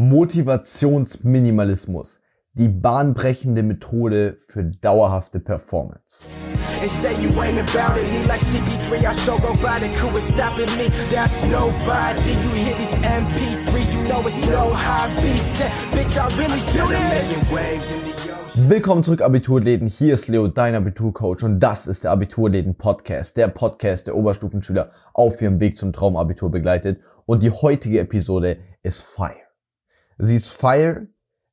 Motivationsminimalismus. Die bahnbrechende Methode für dauerhafte Performance. And say you ain't about it, me like CP3, I so robotic, who is stopping me? That's nobody. You hear these MP3s, you know it's no hobby. Said, bitch, I really do this. Willkommen zurück, Abiturläden. Hier ist Leo, dein Abiturcoach, und das ist der Abiturläden Podcast, der Podcast, der Oberstufenschüler auf ihrem Weg zum Traumabitur begleitet. Und die heutige Episode ist Fire. Sie ist Fire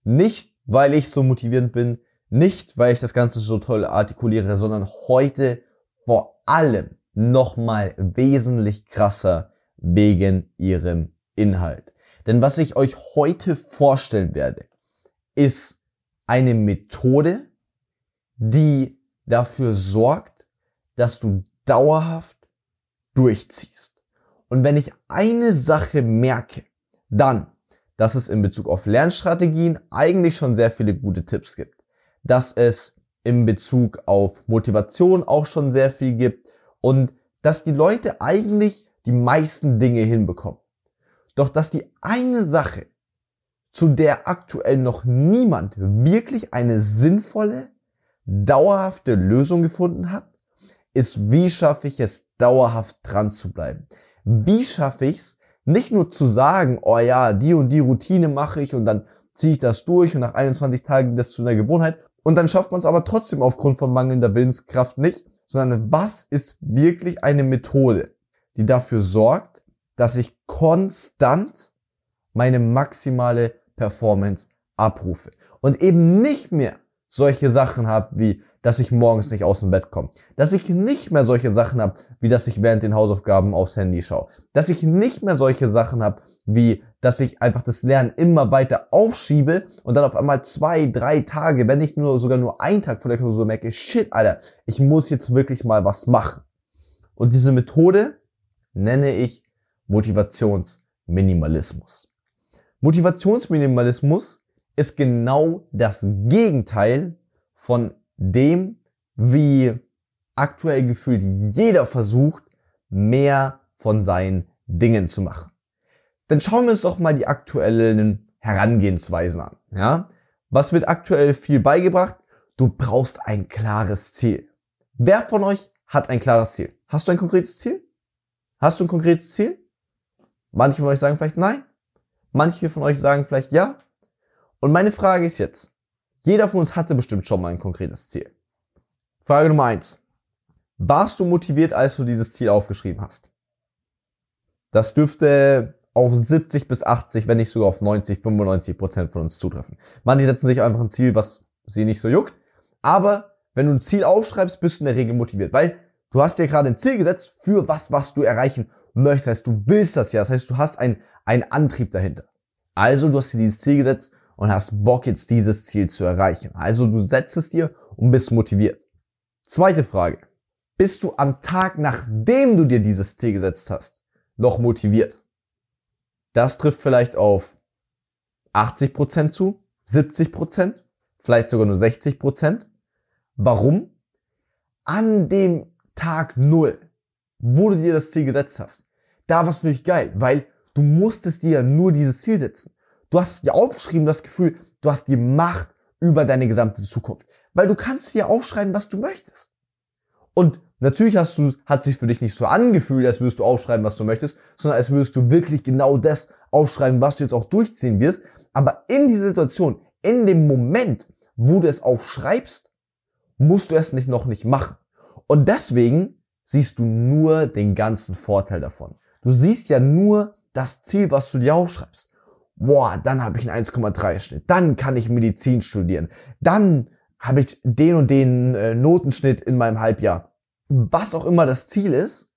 nicht, weil ich so motivierend bin, nicht, weil ich das Ganze so toll artikuliere, sondern heute vor allem nochmal wesentlich krasser wegen ihrem Inhalt. Denn was ich euch heute vorstellen werde, ist eine Methode, die dafür sorgt, dass du dauerhaft durchziehst. Und wenn ich eine Sache merke, dann, dass es in Bezug auf Lernstrategien eigentlich schon sehr viele gute Tipps gibt. Dass es in Bezug auf Motivation auch schon sehr viel gibt und dass die Leute eigentlich die meisten Dinge hinbekommen. Doch dass die eine Sache, zu der aktuell noch niemand wirklich eine sinnvolle, dauerhafte Lösung gefunden hat, ist, wie schaffe ich es, dauerhaft dran zu bleiben? Wie schaffe ich es, nicht nur zu sagen, oh ja, die und die Routine mache ich und dann ziehe ich das durch und nach 21 Tagen das zu einer Gewohnheit. Und dann schafft man es aber trotzdem aufgrund von mangelnder Willenskraft nicht, sondern was ist wirklich eine Methode, die dafür sorgt, dass ich konstant meine maximale Performance abrufe und eben nicht mehr solche Sachen habe wie dass ich morgens nicht aus dem Bett komme. Dass ich nicht mehr solche Sachen habe, wie dass ich während den Hausaufgaben aufs Handy schaue. Dass ich nicht mehr solche Sachen habe, wie dass ich einfach das Lernen immer weiter aufschiebe und dann auf einmal zwei, drei Tage, wenn nicht nur sogar nur ein Tag vor der Klausur merke, shit, Alter, ich muss jetzt wirklich mal was machen. Und diese Methode nenne ich Motivationsminimalismus. Motivationsminimalismus ist genau das Gegenteil von dem, wie aktuell gefühlt jeder versucht, mehr von seinen Dingen zu machen. Dann schauen wir uns doch mal die aktuellen Herangehensweisen an. Ja? Was wird aktuell viel beigebracht? Du brauchst ein klares Ziel. Wer von euch hat ein klares Ziel? Hast du ein konkretes Ziel? Hast du ein konkretes Ziel? Manche von euch sagen vielleicht nein. Manche von euch sagen vielleicht ja. Und meine Frage ist jetzt, jeder von uns hatte bestimmt schon mal ein konkretes Ziel. Frage Nummer eins: Warst du motiviert, als du dieses Ziel aufgeschrieben hast? Das dürfte auf 70 bis 80, wenn nicht sogar auf 90, 95 Prozent von uns zutreffen. Manche setzen sich einfach ein Ziel, was sie nicht so juckt. Aber wenn du ein Ziel aufschreibst, bist du in der Regel motiviert, weil du hast dir gerade ein Ziel gesetzt für was, was du erreichen möchtest. Das heißt, du willst das ja. Das heißt, du hast einen, einen Antrieb dahinter. Also, du hast dir dieses Ziel gesetzt und hast Bock jetzt dieses Ziel zu erreichen. Also du setzt es dir und bist motiviert. Zweite Frage. Bist du am Tag, nachdem du dir dieses Ziel gesetzt hast, noch motiviert? Das trifft vielleicht auf 80% zu, 70%, vielleicht sogar nur 60%. Warum? An dem Tag Null, wo du dir das Ziel gesetzt hast, da war es wirklich geil, weil du musstest dir nur dieses Ziel setzen. Du hast dir aufgeschrieben, das Gefühl, du hast die Macht über deine gesamte Zukunft. Weil du kannst dir aufschreiben, was du möchtest. Und natürlich hast du, hat sich für dich nicht so angefühlt, als würdest du aufschreiben, was du möchtest, sondern als würdest du wirklich genau das aufschreiben, was du jetzt auch durchziehen wirst. Aber in dieser Situation, in dem Moment, wo du es aufschreibst, musst du es nicht noch nicht machen. Und deswegen siehst du nur den ganzen Vorteil davon. Du siehst ja nur das Ziel, was du dir aufschreibst boah, dann habe ich einen 1,3 Schnitt, dann kann ich Medizin studieren, dann habe ich den und den äh, Notenschnitt in meinem Halbjahr. Was auch immer das Ziel ist,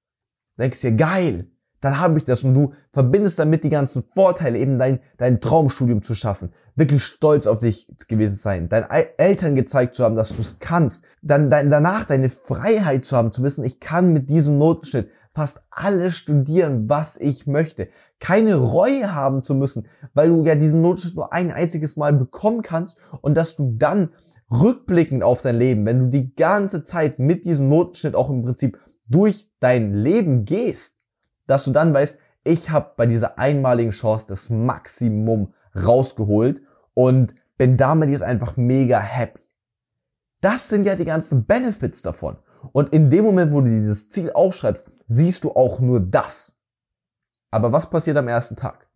denkst dir, geil, dann habe ich das. Und du verbindest damit die ganzen Vorteile, eben dein, dein Traumstudium zu schaffen, wirklich stolz auf dich gewesen sein, deinen Eltern gezeigt zu haben, dass du es kannst, dann dein, danach deine Freiheit zu haben, zu wissen, ich kann mit diesem Notenschnitt fast alles studieren, was ich möchte. Keine Reue haben zu müssen, weil du ja diesen Notenschnitt nur ein einziges Mal bekommen kannst und dass du dann rückblickend auf dein Leben, wenn du die ganze Zeit mit diesem Notenschnitt auch im Prinzip durch dein Leben gehst, dass du dann weißt, ich habe bei dieser einmaligen Chance das Maximum rausgeholt und bin damit jetzt einfach mega happy. Das sind ja die ganzen Benefits davon. Und in dem Moment, wo du dieses Ziel aufschreibst, siehst du auch nur das. Aber was passiert am ersten Tag?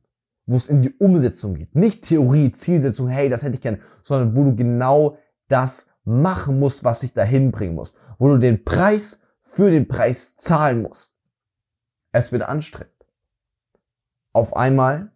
Wo es in die Umsetzung geht. Nicht Theorie, Zielsetzung, hey, das hätte ich gern, sondern wo du genau das machen musst, was dich dahin bringen muss. Wo du den Preis für den Preis zahlen musst. Es wird anstrengend. Auf einmal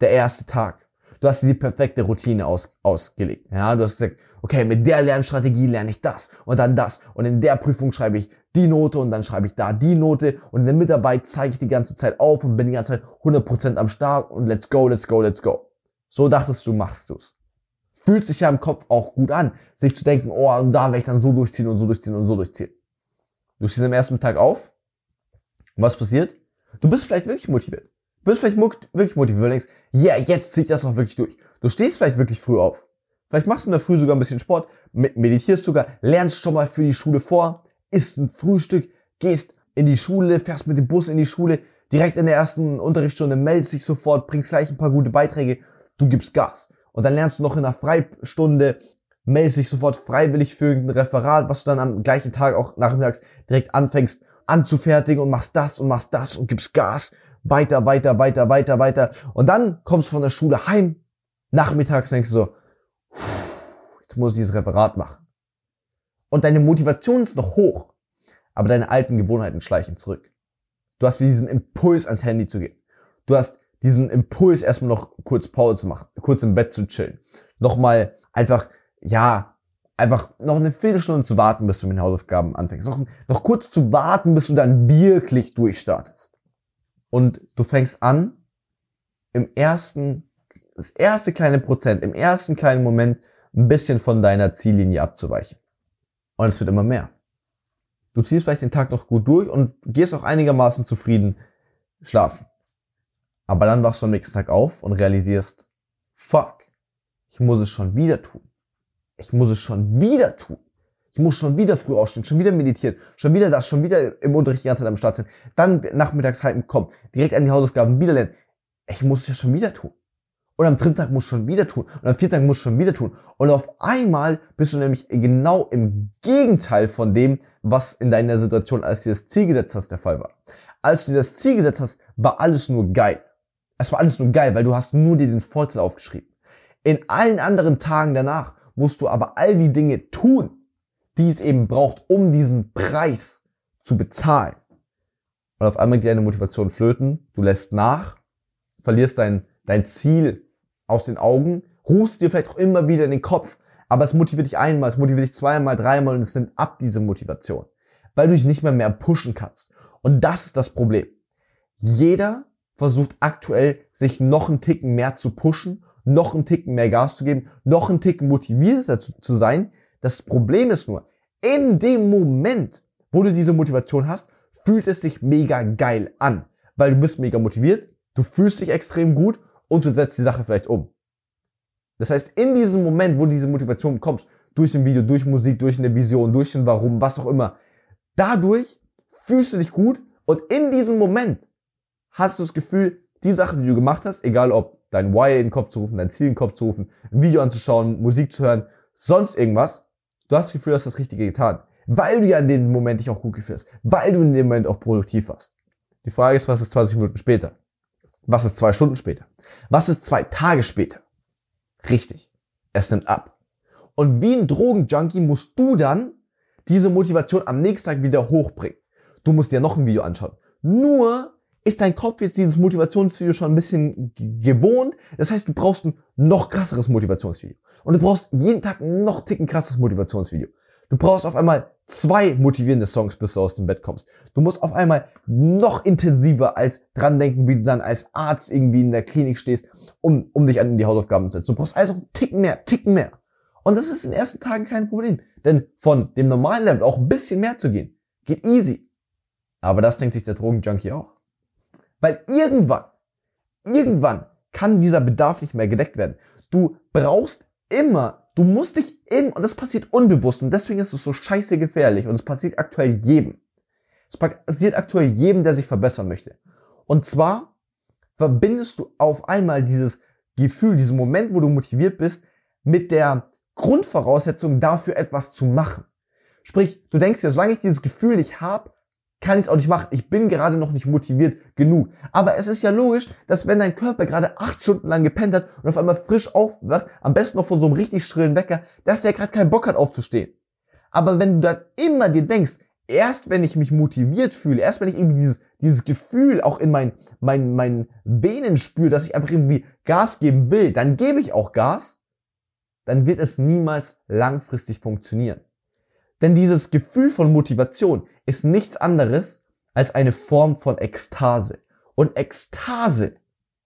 der erste Tag. Du hast dir die perfekte Routine aus, ausgelegt. Ja, du hast gesagt, okay, mit der Lernstrategie lerne ich das und dann das und in der Prüfung schreibe ich die Note und dann schreibe ich da die Note und in der Mitarbeit zeige ich die ganze Zeit auf und bin die ganze Zeit 100% am Start und let's go, let's go, let's go. So dachtest du, machst du's. Fühlt sich ja im Kopf auch gut an, sich zu denken, oh, und da werde ich dann so durchziehen und so durchziehen und so durchziehen. Du stehst am ersten Tag auf und was passiert? Du bist vielleicht wirklich motiviert. Bist vielleicht wirklich motiviert, weil denkst, ja, yeah, jetzt zieht das auch wirklich durch. Du stehst vielleicht wirklich früh auf. Vielleicht machst du in der Früh sogar ein bisschen Sport, meditierst sogar, lernst schon mal für die Schule vor, isst ein Frühstück, gehst in die Schule, fährst mit dem Bus in die Schule, direkt in der ersten Unterrichtsstunde meldest dich sofort, bringst gleich ein paar gute Beiträge, du gibst Gas. Und dann lernst du noch in einer Freistunde, meldest dich sofort freiwillig für ein Referat, was du dann am gleichen Tag auch nachmittags direkt anfängst anzufertigen und machst das und machst das und gibst Gas. Weiter, weiter, weiter, weiter, weiter. Und dann kommst du von der Schule heim. Nachmittags denkst du so, jetzt muss ich dieses Referat machen. Und deine Motivation ist noch hoch, aber deine alten Gewohnheiten schleichen zurück. Du hast wie diesen Impuls ans Handy zu gehen. Du hast diesen Impuls erstmal noch kurz Pause zu machen, kurz im Bett zu chillen. Nochmal einfach, ja, einfach noch eine Viertelstunde zu warten, bis du mit den Hausaufgaben anfängst. Noch, noch kurz zu warten, bis du dann wirklich durchstartest. Und du fängst an, im ersten, das erste kleine Prozent, im ersten kleinen Moment ein bisschen von deiner Ziellinie abzuweichen. Und es wird immer mehr. Du ziehst vielleicht den Tag noch gut durch und gehst auch einigermaßen zufrieden schlafen. Aber dann wachst du am nächsten Tag auf und realisierst, fuck, ich muss es schon wieder tun. Ich muss es schon wieder tun. Ich muss schon wieder früh aufstehen, schon wieder meditieren, schon wieder das, schon wieder im Unterricht die ganze Zeit am Start sein. Dann nachmittags halten, kommen, direkt an die Hausaufgaben wieder lernen. Ich muss es ja schon wieder tun. Und am dritten Tag muss schon wieder tun. Und am vierten Tag muss schon wieder tun. Und auf einmal bist du nämlich genau im Gegenteil von dem, was in deiner Situation, als du das Ziel gesetzt hast, der Fall war. Als du das Ziel gesetzt hast, war alles nur geil. Es war alles nur geil, weil du hast nur dir den Vorteil aufgeschrieben. In allen anderen Tagen danach musst du aber all die Dinge tun, die es eben braucht, um diesen Preis zu bezahlen. Und auf einmal geht deine Motivation flöten, du lässt nach, verlierst dein, dein Ziel aus den Augen, rufst dir vielleicht auch immer wieder in den Kopf, aber es motiviert dich einmal, es motiviert dich zweimal, dreimal und es nimmt ab diese Motivation, weil du dich nicht mehr mehr pushen kannst. Und das ist das Problem. Jeder versucht aktuell, sich noch einen Ticken mehr zu pushen, noch einen Ticken mehr Gas zu geben, noch einen Ticken motivierter zu, zu sein. Das Problem ist nur, in dem Moment, wo du diese Motivation hast, fühlt es sich mega geil an, weil du bist mega motiviert, du fühlst dich extrem gut und du setzt die Sache vielleicht um. Das heißt, in diesem Moment, wo du diese Motivation bekommst, durch ein Video, durch Musik, durch eine Vision, durch ein Warum, was auch immer, dadurch fühlst du dich gut und in diesem Moment hast du das Gefühl, die Sachen, die du gemacht hast, egal ob dein Why in den Kopf zu rufen, dein Ziel in den Kopf zu rufen, ein Video anzuschauen, Musik zu hören, sonst irgendwas, du hast das Gefühl, du hast das Richtige getan. Weil du ja in dem Moment dich auch gut gefühlst, weil du in dem Moment auch produktiv warst. Die Frage ist, was ist 20 Minuten später? Was ist zwei Stunden später? Was ist zwei Tage später? Richtig, es nimmt ab. Und wie ein Drogenjunkie musst du dann diese Motivation am nächsten Tag wieder hochbringen. Du musst dir noch ein Video anschauen. Nur ist dein Kopf jetzt dieses Motivationsvideo schon ein bisschen gewohnt. Das heißt, du brauchst ein noch krasseres Motivationsvideo. Und du brauchst jeden Tag ein noch ticken krasses Motivationsvideo. Du brauchst auf einmal zwei motivierende Songs, bis du aus dem Bett kommst. Du musst auf einmal noch intensiver als dran denken, wie du dann als Arzt irgendwie in der Klinik stehst, um, um dich an die Hausaufgaben zu setzen. Du brauchst also einen Ticken mehr, Ticken mehr. Und das ist in den ersten Tagen kein Problem. Denn von dem normalen Level auch ein bisschen mehr zu gehen, geht easy. Aber das denkt sich der Drogenjunkie auch. Weil irgendwann, irgendwann kann dieser Bedarf nicht mehr gedeckt werden. Du brauchst immer, du musst dich in, und das passiert unbewusst, und deswegen ist es so scheiße gefährlich, und es passiert aktuell jedem. Es passiert aktuell jedem, der sich verbessern möchte. Und zwar verbindest du auf einmal dieses Gefühl, diesen Moment, wo du motiviert bist, mit der Grundvoraussetzung dafür etwas zu machen. Sprich, du denkst dir, solange ich dieses Gefühl nicht habe, kann ich es auch nicht machen. Ich bin gerade noch nicht motiviert genug. Aber es ist ja logisch, dass wenn dein Körper gerade acht Stunden lang gepennt hat und auf einmal frisch aufwacht, am besten noch von so einem richtig schrillen Wecker, dass der gerade keinen Bock hat aufzustehen. Aber wenn du dann immer dir denkst, erst wenn ich mich motiviert fühle, erst wenn ich irgendwie dieses, dieses Gefühl auch in meinen mein, mein Venen spüre, dass ich einfach irgendwie Gas geben will, dann gebe ich auch Gas, dann wird es niemals langfristig funktionieren. Denn dieses Gefühl von Motivation ist nichts anderes als eine Form von Ekstase. Und Ekstase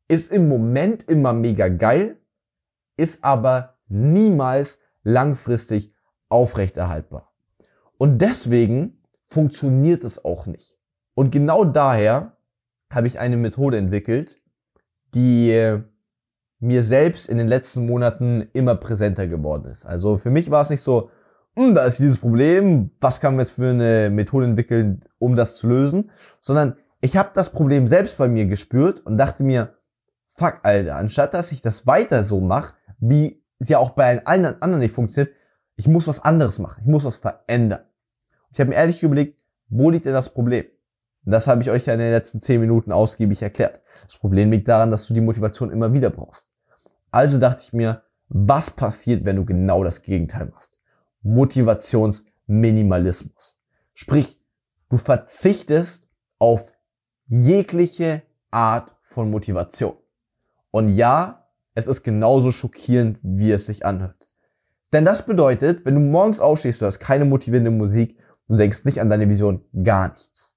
ist im Moment immer mega geil, ist aber niemals langfristig aufrechterhaltbar. Und deswegen funktioniert es auch nicht. Und genau daher habe ich eine Methode entwickelt, die mir selbst in den letzten Monaten immer präsenter geworden ist. Also für mich war es nicht so, da ist dieses Problem, was kann man jetzt für eine Methode entwickeln, um das zu lösen, sondern ich habe das Problem selbst bei mir gespürt und dachte mir, fuck, Alter, anstatt dass ich das weiter so mache, wie es ja auch bei allen anderen nicht funktioniert, ich muss was anderes machen, ich muss was verändern. Und ich habe mir ehrlich überlegt, wo liegt denn das Problem? Und das habe ich euch ja in den letzten zehn Minuten ausgiebig erklärt. Das Problem liegt daran, dass du die Motivation immer wieder brauchst. Also dachte ich mir, was passiert, wenn du genau das Gegenteil machst? Motivationsminimalismus. Sprich, du verzichtest auf jegliche Art von Motivation. Und ja, es ist genauso schockierend, wie es sich anhört. Denn das bedeutet, wenn du morgens aufstehst, du hast keine motivierende Musik, du denkst nicht an deine Vision, gar nichts.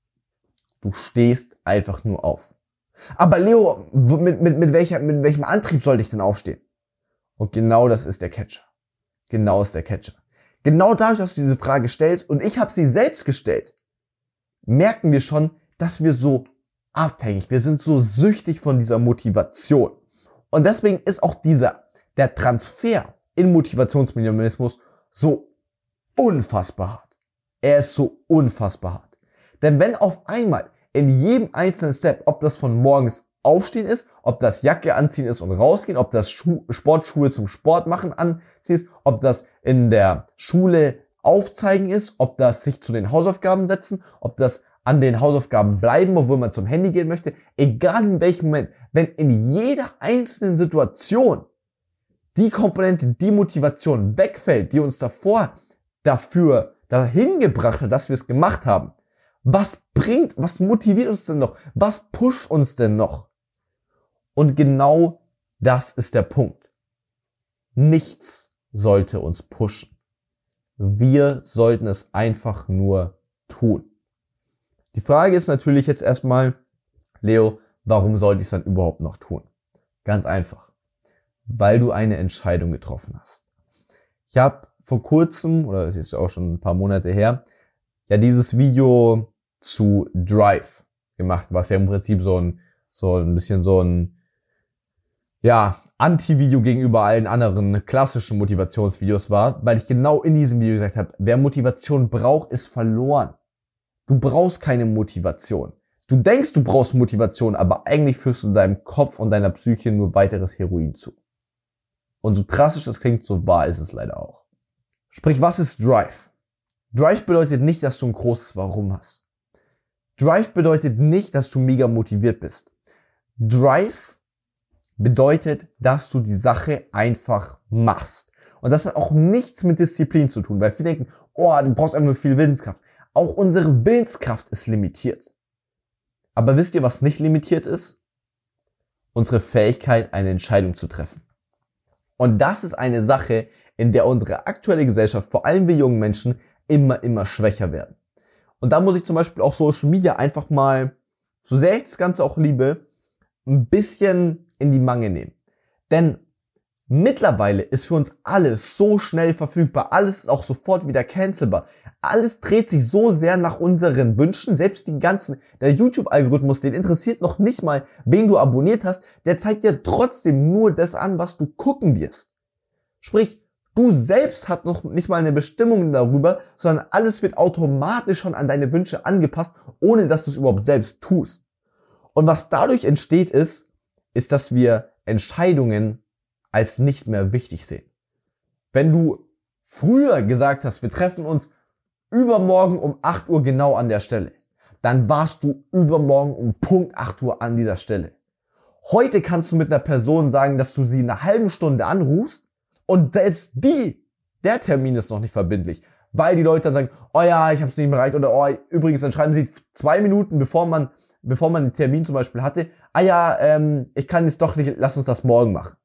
Du stehst einfach nur auf. Aber Leo, mit, mit, mit, welcher, mit welchem Antrieb sollte ich denn aufstehen? Und genau das ist der Catcher. Genau ist der Catcher. Genau dadurch, dass du diese Frage stellst und ich habe sie selbst gestellt, merken wir schon, dass wir so abhängig, wir sind so süchtig von dieser Motivation. Und deswegen ist auch dieser, der Transfer in Motivationsminimalismus so unfassbar hart. Er ist so unfassbar hart. Denn wenn auf einmal in jedem einzelnen Step, ob das von morgens aufstehen ist, ob das Jacke anziehen ist und rausgehen, ob das Schu Sportschuhe zum Sport machen anziehst, ob das in der Schule aufzeigen ist, ob das sich zu den Hausaufgaben setzen, ob das an den Hausaufgaben bleiben, obwohl man zum Handy gehen möchte, egal in welchem Moment, wenn in jeder einzelnen Situation die Komponente, die Motivation wegfällt, die uns davor dafür dahin gebracht hat, dass wir es gemacht haben, was bringt, was motiviert uns denn noch? Was pusht uns denn noch? Und genau das ist der Punkt. Nichts sollte uns pushen. Wir sollten es einfach nur tun. Die Frage ist natürlich jetzt erstmal, Leo, warum sollte ich es dann überhaupt noch tun? Ganz einfach. Weil du eine Entscheidung getroffen hast. Ich habe vor kurzem, oder es ist auch schon ein paar Monate her, ja dieses Video zu Drive gemacht, was ja im Prinzip so ein, so ein bisschen so ein, ja, Anti-Video gegenüber allen anderen klassischen Motivationsvideos war, weil ich genau in diesem Video gesagt habe, wer Motivation braucht, ist verloren. Du brauchst keine Motivation. Du denkst, du brauchst Motivation, aber eigentlich führst du deinem Kopf und deiner Psyche nur weiteres Heroin zu. Und so drastisch das klingt, so wahr ist es leider auch. Sprich, was ist Drive? Drive bedeutet nicht, dass du ein großes Warum hast. Drive bedeutet nicht, dass du mega motiviert bist. Drive bedeutet, dass du die Sache einfach machst. Und das hat auch nichts mit Disziplin zu tun, weil viele denken, oh, du brauchst einfach nur viel Willenskraft. Auch unsere Willenskraft ist limitiert. Aber wisst ihr, was nicht limitiert ist? Unsere Fähigkeit, eine Entscheidung zu treffen. Und das ist eine Sache, in der unsere aktuelle Gesellschaft, vor allem wir jungen Menschen, immer, immer schwächer werden. Und da muss ich zum Beispiel auch Social Media einfach mal, so sehr ich das Ganze auch liebe, ein bisschen in die Mange nehmen. Denn mittlerweile ist für uns alles so schnell verfügbar, alles ist auch sofort wieder cancelbar. Alles dreht sich so sehr nach unseren Wünschen, selbst die ganzen, der YouTube-Algorithmus, den interessiert noch nicht mal, wen du abonniert hast, der zeigt dir trotzdem nur das an, was du gucken wirst. Sprich, Du selbst hast noch nicht mal eine Bestimmung darüber, sondern alles wird automatisch schon an deine Wünsche angepasst, ohne dass du es überhaupt selbst tust. Und was dadurch entsteht ist, ist, dass wir Entscheidungen als nicht mehr wichtig sehen. Wenn du früher gesagt hast, wir treffen uns übermorgen um 8 Uhr genau an der Stelle, dann warst du übermorgen um Punkt 8 Uhr an dieser Stelle. Heute kannst du mit einer Person sagen, dass du sie in einer halben Stunde anrufst und selbst die, der Termin ist noch nicht verbindlich, weil die Leute dann sagen, oh ja, ich habe es nicht erreicht oder oh, übrigens, dann schreiben sie zwei Minuten, bevor man, bevor man den Termin zum Beispiel hatte, ah ja, ähm, ich kann jetzt doch nicht, lass uns das morgen machen.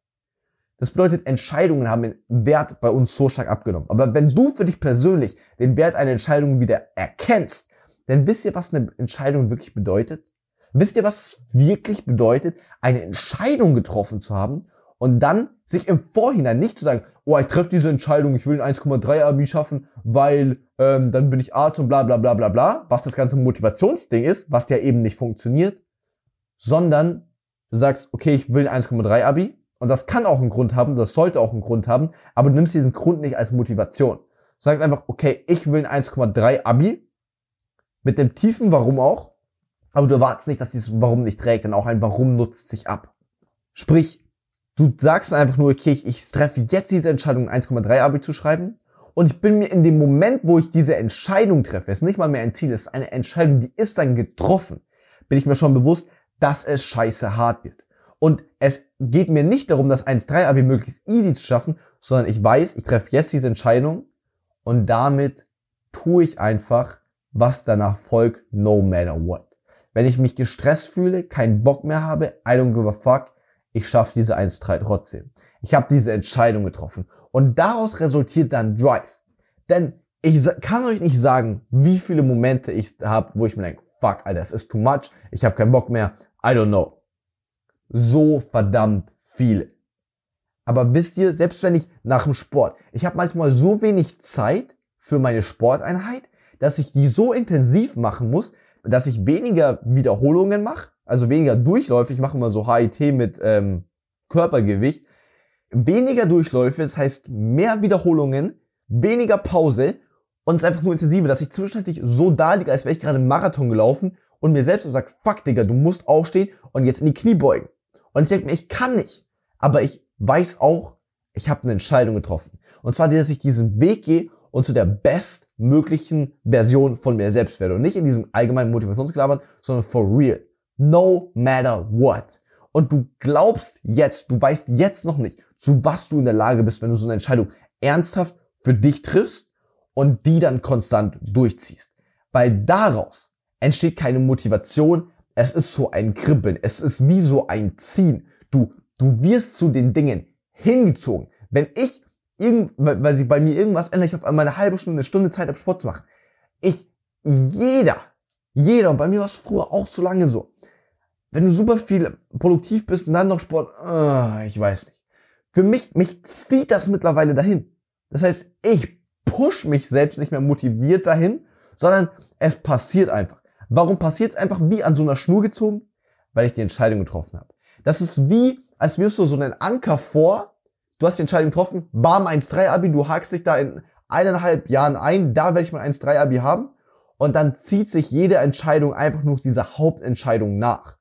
Das bedeutet, Entscheidungen haben den Wert bei uns so stark abgenommen. Aber wenn du für dich persönlich den Wert einer Entscheidung wieder erkennst, dann wisst ihr, was eine Entscheidung wirklich bedeutet? Wisst ihr, was es wirklich bedeutet, eine Entscheidung getroffen zu haben und dann sich im Vorhinein nicht zu sagen, oh, ich treffe diese Entscheidung, ich will ein 1,3 Abi schaffen, weil ähm, dann bin ich Arzt und bla bla bla bla bla, was das ganze Motivationsding ist, was ja eben nicht funktioniert, sondern du sagst, okay, ich will ein 1,3 Abi und das kann auch einen Grund haben, das sollte auch einen Grund haben, aber du nimmst diesen Grund nicht als Motivation. Du sagst einfach, okay, ich will ein 1,3 Abi mit dem tiefen Warum auch, aber du erwartest nicht, dass dieses Warum nicht trägt, denn auch ein Warum nutzt sich ab. Sprich, du sagst einfach nur, okay, ich, treffe jetzt diese Entscheidung, 1,3 Abi zu schreiben und ich bin mir in dem Moment, wo ich diese Entscheidung treffe, ist nicht mal mehr ein Ziel, es ist eine Entscheidung, die ist dann getroffen, bin ich mir schon bewusst, dass es scheiße hart wird. Und es geht mir nicht darum, das 1,3 Abi möglichst easy zu schaffen, sondern ich weiß, ich treffe jetzt diese Entscheidung und damit tue ich einfach, was danach folgt, no matter what. Wenn ich mich gestresst fühle, keinen Bock mehr habe, I don't give a fuck, ich schaffe diese 1-3 trotzdem. Ich habe diese Entscheidung getroffen. Und daraus resultiert dann Drive. Denn ich kann euch nicht sagen, wie viele Momente ich habe, wo ich mir denke, fuck, Alter, es ist too much, ich habe keinen Bock mehr, I don't know. So verdammt viele. Aber wisst ihr, selbst wenn ich nach dem Sport, ich habe manchmal so wenig Zeit für meine Sporteinheit, dass ich die so intensiv machen muss, dass ich weniger Wiederholungen mache, also weniger Durchläufe, ich mache immer so HIT mit ähm, Körpergewicht, weniger Durchläufe, das heißt mehr Wiederholungen, weniger Pause und es ist einfach nur intensiver, dass ich zwischenzeitlich so da liege, als wäre ich gerade einen Marathon gelaufen und mir selbst so sage, fuck Digga, du musst aufstehen und jetzt in die Knie beugen. Und ich denke mir, ich kann nicht. Aber ich weiß auch, ich habe eine Entscheidung getroffen. Und zwar, dass ich diesen Weg gehe und zu der bestmöglichen Version von mir selbst werde. Und nicht in diesem allgemeinen Motivationsklabern, sondern for real. No matter what. Und du glaubst jetzt, du weißt jetzt noch nicht, zu was du in der Lage bist, wenn du so eine Entscheidung ernsthaft für dich triffst und die dann konstant durchziehst. Weil daraus entsteht keine Motivation, es ist so ein Kribbeln, es ist wie so ein Ziehen. Du, du wirst zu den Dingen hingezogen. Wenn ich irgend, weil sich bei mir irgendwas ändert, ich auf einmal eine halbe Stunde, eine Stunde Zeit habe, Sport zu machen. Ich, jeder, jeder, und bei mir war es früher auch so lange so. Wenn du super viel produktiv bist und dann noch Sport, uh, ich weiß nicht. Für mich, mich zieht das mittlerweile dahin. Das heißt, ich push mich selbst nicht mehr motiviert dahin, sondern es passiert einfach. Warum passiert es einfach wie an so einer Schnur gezogen? Weil ich die Entscheidung getroffen habe. Das ist wie, als wirst du so einen Anker vor, du hast die Entscheidung getroffen, bam, 1-3 Abi, du hakst dich da in eineinhalb Jahren ein, da werde ich mal 1-3 Abi haben. Und dann zieht sich jede Entscheidung einfach nur dieser Hauptentscheidung nach.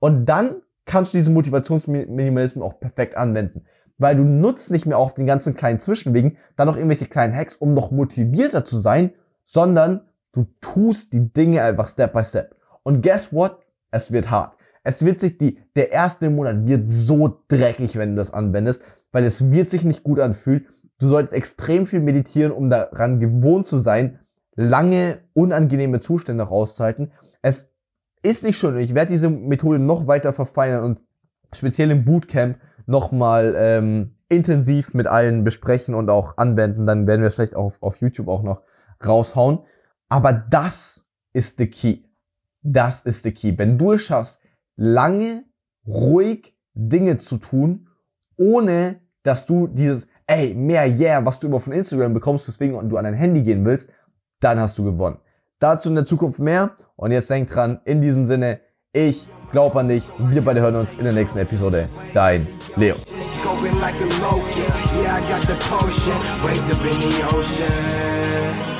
Und dann kannst du diesen Motivationsminimalismus auch perfekt anwenden. Weil du nutzt nicht mehr auf den ganzen kleinen Zwischenwegen dann noch irgendwelche kleinen Hacks, um noch motivierter zu sein, sondern du tust die Dinge einfach Step by Step. Und guess what? Es wird hart. Es wird sich die, der erste Monat wird so dreckig, wenn du das anwendest, weil es wird sich nicht gut anfühlen. Du solltest extrem viel meditieren, um daran gewohnt zu sein, lange unangenehme Zustände rauszuhalten. Es ist nicht schön. Ich werde diese Methode noch weiter verfeinern und speziell im Bootcamp nochmal ähm, intensiv mit allen besprechen und auch anwenden. Dann werden wir vielleicht auch auf, auf YouTube auch noch raushauen. Aber das ist the key. Das ist the key. Wenn du es schaffst, lange, ruhig Dinge zu tun, ohne dass du dieses, ey, mehr yeah, was du immer von Instagram bekommst, deswegen du an dein Handy gehen willst, dann hast du gewonnen. Dazu in der Zukunft mehr. Und jetzt denk dran, in diesem Sinne, ich glaub an dich. Wir beide hören uns in der nächsten Episode. Dein Leo. scoping like a locust. Yeah, I got the potion. Waves up in the ocean.